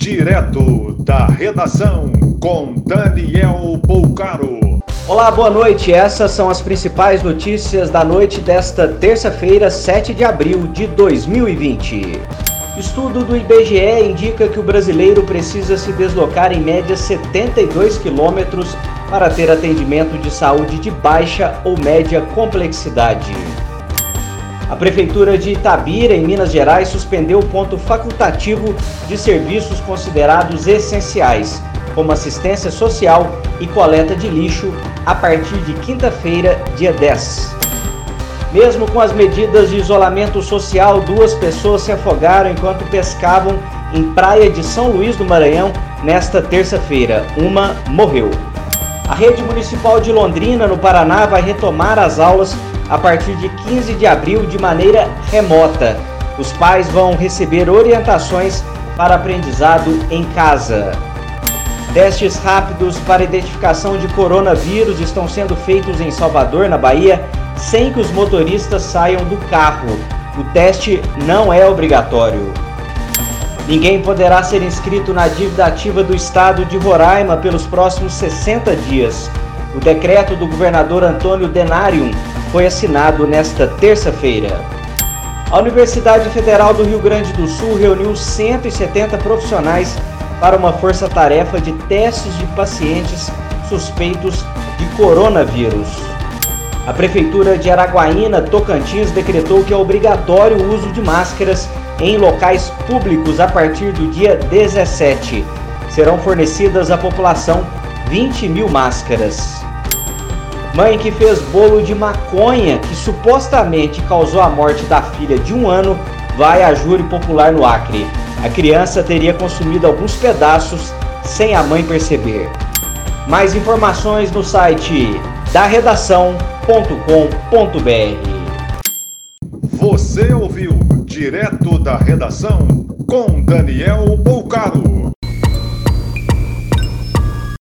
Direto da redação com Daniel Poucaro. Olá, boa noite. Essas são as principais notícias da noite desta terça-feira, 7 de abril de 2020. Estudo do IBGE indica que o brasileiro precisa se deslocar em média 72 quilômetros para ter atendimento de saúde de baixa ou média complexidade. A Prefeitura de Itabira, em Minas Gerais, suspendeu o ponto facultativo de serviços considerados essenciais, como assistência social e coleta de lixo, a partir de quinta-feira, dia 10. Mesmo com as medidas de isolamento social, duas pessoas se afogaram enquanto pescavam em praia de São Luís do Maranhão nesta terça-feira. Uma morreu. A rede municipal de Londrina, no Paraná, vai retomar as aulas a partir de 15 de abril de maneira remota. Os pais vão receber orientações para aprendizado em casa. Testes rápidos para identificação de coronavírus estão sendo feitos em Salvador, na Bahia, sem que os motoristas saiam do carro. O teste não é obrigatório. Ninguém poderá ser inscrito na dívida ativa do estado de Roraima pelos próximos 60 dias. O decreto do governador Antônio Denarium foi assinado nesta terça-feira. A Universidade Federal do Rio Grande do Sul reuniu 170 profissionais para uma força-tarefa de testes de pacientes suspeitos de coronavírus. A Prefeitura de Araguaína, Tocantins, decretou que é obrigatório o uso de máscaras em locais públicos a partir do dia 17. Serão fornecidas à população 20 mil máscaras. Mãe que fez bolo de maconha que supostamente causou a morte da filha de um ano vai a júri popular no Acre. A criança teria consumido alguns pedaços sem a mãe perceber. Mais informações no site da redação.com.br. Você ouviu direto da redação com Daniel Bolcaro.